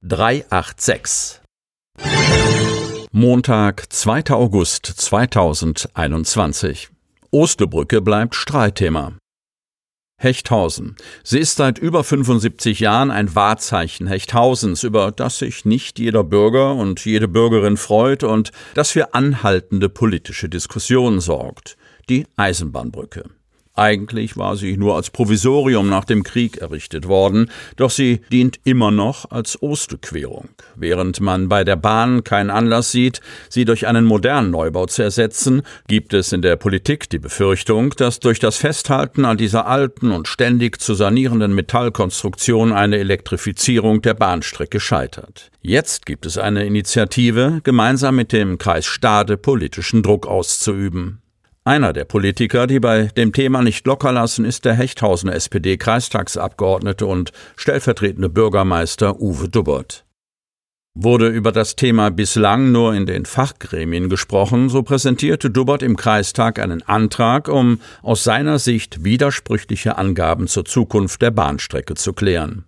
386. Montag, 2. August 2021. Osterbrücke bleibt Streitthema. Hechthausen. Sie ist seit über 75 Jahren ein Wahrzeichen Hechthausens, über das sich nicht jeder Bürger und jede Bürgerin freut und das für anhaltende politische Diskussionen sorgt. Die Eisenbahnbrücke. Eigentlich war sie nur als Provisorium nach dem Krieg errichtet worden, doch sie dient immer noch als Osterquerung. Während man bei der Bahn keinen Anlass sieht, sie durch einen modernen Neubau zu ersetzen, gibt es in der Politik die Befürchtung, dass durch das Festhalten an dieser alten und ständig zu sanierenden Metallkonstruktion eine Elektrifizierung der Bahnstrecke scheitert. Jetzt gibt es eine Initiative, gemeinsam mit dem Kreis Stade politischen Druck auszuüben. Einer der Politiker, die bei dem Thema nicht locker lassen, ist der Hechthausener SPD-Kreistagsabgeordnete und stellvertretende Bürgermeister Uwe Dubbert. Wurde über das Thema bislang nur in den Fachgremien gesprochen, so präsentierte Dubbert im Kreistag einen Antrag, um aus seiner Sicht widersprüchliche Angaben zur Zukunft der Bahnstrecke zu klären.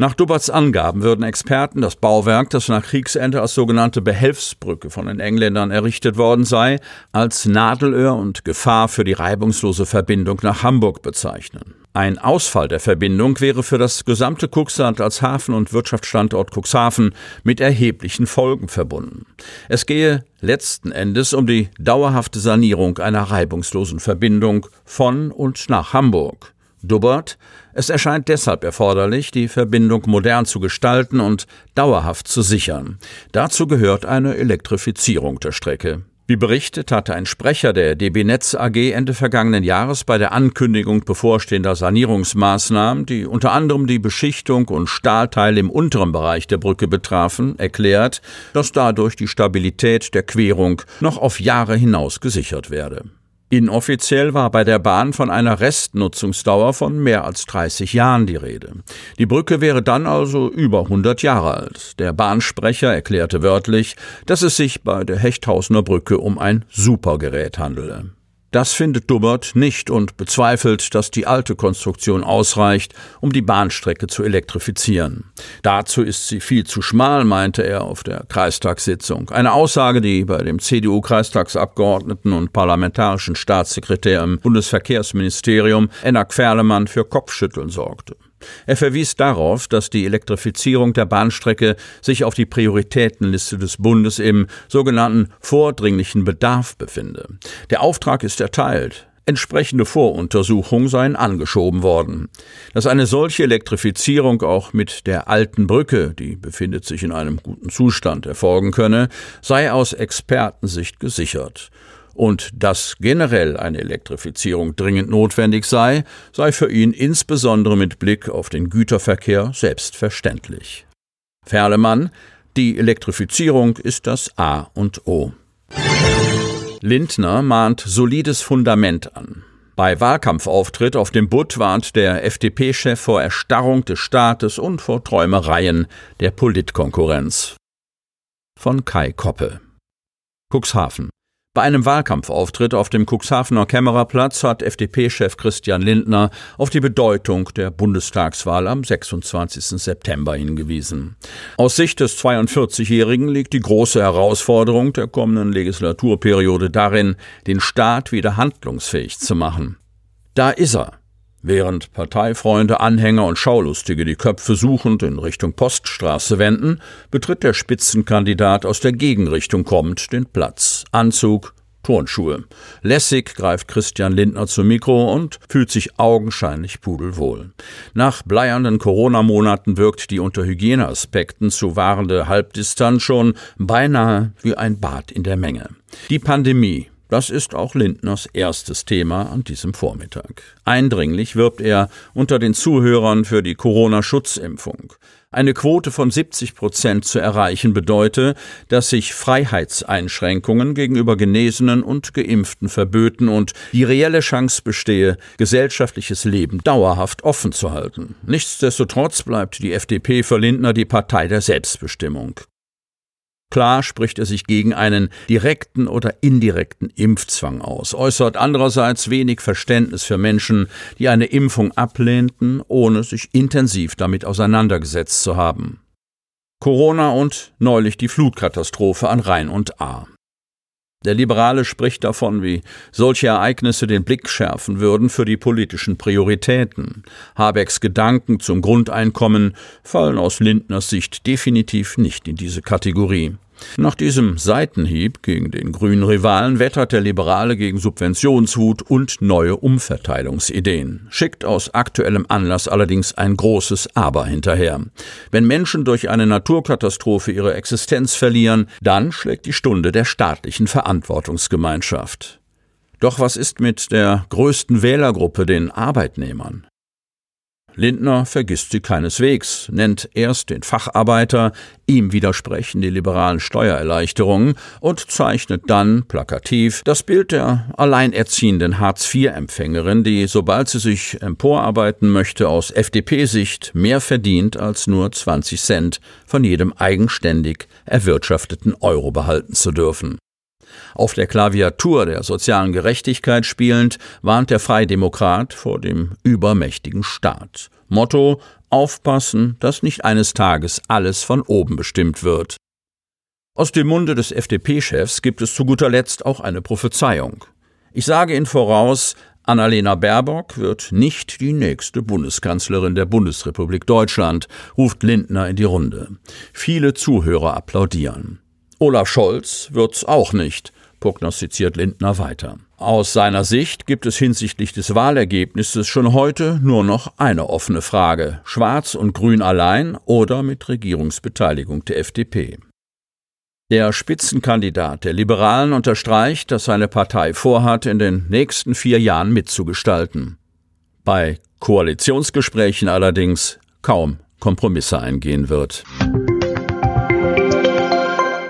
Nach Dubberts Angaben würden Experten das Bauwerk, das nach Kriegsende als sogenannte Behelfsbrücke von den Engländern errichtet worden sei, als Nadelöhr und Gefahr für die reibungslose Verbindung nach Hamburg bezeichnen. Ein Ausfall der Verbindung wäre für das gesamte Cuxland als Hafen- und Wirtschaftsstandort Cuxhaven mit erheblichen Folgen verbunden. Es gehe letzten Endes um die dauerhafte Sanierung einer reibungslosen Verbindung von und nach Hamburg. Dubbert, es erscheint deshalb erforderlich, die Verbindung modern zu gestalten und dauerhaft zu sichern. Dazu gehört eine Elektrifizierung der Strecke. Wie berichtet hatte ein Sprecher der DB Netz AG Ende vergangenen Jahres bei der Ankündigung bevorstehender Sanierungsmaßnahmen, die unter anderem die Beschichtung und Stahlteile im unteren Bereich der Brücke betrafen, erklärt, dass dadurch die Stabilität der Querung noch auf Jahre hinaus gesichert werde. Inoffiziell war bei der Bahn von einer Restnutzungsdauer von mehr als 30 Jahren die Rede. Die Brücke wäre dann also über 100 Jahre alt. Der Bahnsprecher erklärte wörtlich, dass es sich bei der Hechthausener Brücke um ein Supergerät handele. Das findet Dubbert nicht und bezweifelt, dass die alte Konstruktion ausreicht, um die Bahnstrecke zu elektrifizieren. Dazu ist sie viel zu schmal, meinte er auf der Kreistagssitzung. Eine Aussage, die bei dem CDU-Kreistagsabgeordneten und parlamentarischen Staatssekretär im Bundesverkehrsministerium Enak Ferlemann für Kopfschütteln sorgte. Er verwies darauf, dass die Elektrifizierung der Bahnstrecke sich auf die Prioritätenliste des Bundes im sogenannten vordringlichen Bedarf befinde. Der Auftrag ist erteilt. Entsprechende Voruntersuchungen seien angeschoben worden. Dass eine solche Elektrifizierung auch mit der alten Brücke, die befindet sich in einem guten Zustand, erfolgen könne, sei aus Expertensicht gesichert und dass generell eine Elektrifizierung dringend notwendig sei, sei für ihn insbesondere mit Blick auf den Güterverkehr selbstverständlich. Ferlemann, die Elektrifizierung ist das A und O. Lindner mahnt solides Fundament an. Bei Wahlkampfauftritt auf dem Butt warnt der FDP-Chef vor Erstarrung des Staates und vor Träumereien der Politkonkurrenz. Von Kai Koppe. Cuxhaven. Bei einem Wahlkampfauftritt auf dem Cuxhavener Kämmererplatz hat FDP-Chef Christian Lindner auf die Bedeutung der Bundestagswahl am 26. September hingewiesen. Aus Sicht des 42-Jährigen liegt die große Herausforderung der kommenden Legislaturperiode darin, den Staat wieder handlungsfähig zu machen. Da ist er. Während Parteifreunde, Anhänger und Schaulustige die Köpfe suchend in Richtung Poststraße wenden, betritt der Spitzenkandidat aus der Gegenrichtung kommend den Platz. Anzug, Turnschuhe. Lässig greift Christian Lindner zum Mikro und fühlt sich augenscheinlich pudelwohl. Nach bleiernden Corona-Monaten wirkt die unter Hygieneaspekten zu wahrende Halbdistanz schon beinahe wie ein Bad in der Menge. Die Pandemie, das ist auch Lindners erstes Thema an diesem Vormittag. Eindringlich wirbt er unter den Zuhörern für die Corona-Schutzimpfung. Eine Quote von 70 Prozent zu erreichen bedeute, dass sich Freiheitseinschränkungen gegenüber Genesenen und Geimpften verböten und die reelle Chance bestehe, gesellschaftliches Leben dauerhaft offen zu halten. Nichtsdestotrotz bleibt die FDP für Lindner die Partei der Selbstbestimmung. Klar spricht er sich gegen einen direkten oder indirekten Impfzwang aus, äußert andererseits wenig Verständnis für Menschen, die eine Impfung ablehnten, ohne sich intensiv damit auseinandergesetzt zu haben. Corona und neulich die Flutkatastrophe an Rhein und Ahr. Der Liberale spricht davon, wie solche Ereignisse den Blick schärfen würden für die politischen Prioritäten. Habecks Gedanken zum Grundeinkommen fallen aus Lindners Sicht definitiv nicht in diese Kategorie. Nach diesem Seitenhieb gegen den grünen Rivalen wettert der Liberale gegen Subventionswut und neue Umverteilungsideen, schickt aus aktuellem Anlass allerdings ein großes Aber hinterher. Wenn Menschen durch eine Naturkatastrophe ihre Existenz verlieren, dann schlägt die Stunde der staatlichen Verantwortungsgemeinschaft. Doch was ist mit der größten Wählergruppe, den Arbeitnehmern? Lindner vergisst sie keineswegs, nennt erst den Facharbeiter, ihm widersprechen die liberalen Steuererleichterungen und zeichnet dann plakativ das Bild der alleinerziehenden Hartz-IV-Empfängerin, die, sobald sie sich emporarbeiten möchte, aus FDP-Sicht mehr verdient als nur 20 Cent von jedem eigenständig erwirtschafteten Euro behalten zu dürfen. Auf der Klaviatur der sozialen Gerechtigkeit spielend, warnt der Freidemokrat vor dem übermächtigen Staat. Motto Aufpassen, dass nicht eines Tages alles von oben bestimmt wird. Aus dem Munde des FDP-Chefs gibt es zu guter Letzt auch eine Prophezeiung. Ich sage Ihnen voraus, Annalena Baerbock wird nicht die nächste Bundeskanzlerin der Bundesrepublik Deutschland, ruft Lindner in die Runde. Viele Zuhörer applaudieren. Olaf Scholz wird's auch nicht, prognostiziert Lindner weiter. Aus seiner Sicht gibt es hinsichtlich des Wahlergebnisses schon heute nur noch eine offene Frage Schwarz und Grün allein oder mit Regierungsbeteiligung der FDP. Der Spitzenkandidat der Liberalen unterstreicht, dass seine Partei vorhat, in den nächsten vier Jahren mitzugestalten. Bei Koalitionsgesprächen allerdings kaum Kompromisse eingehen wird.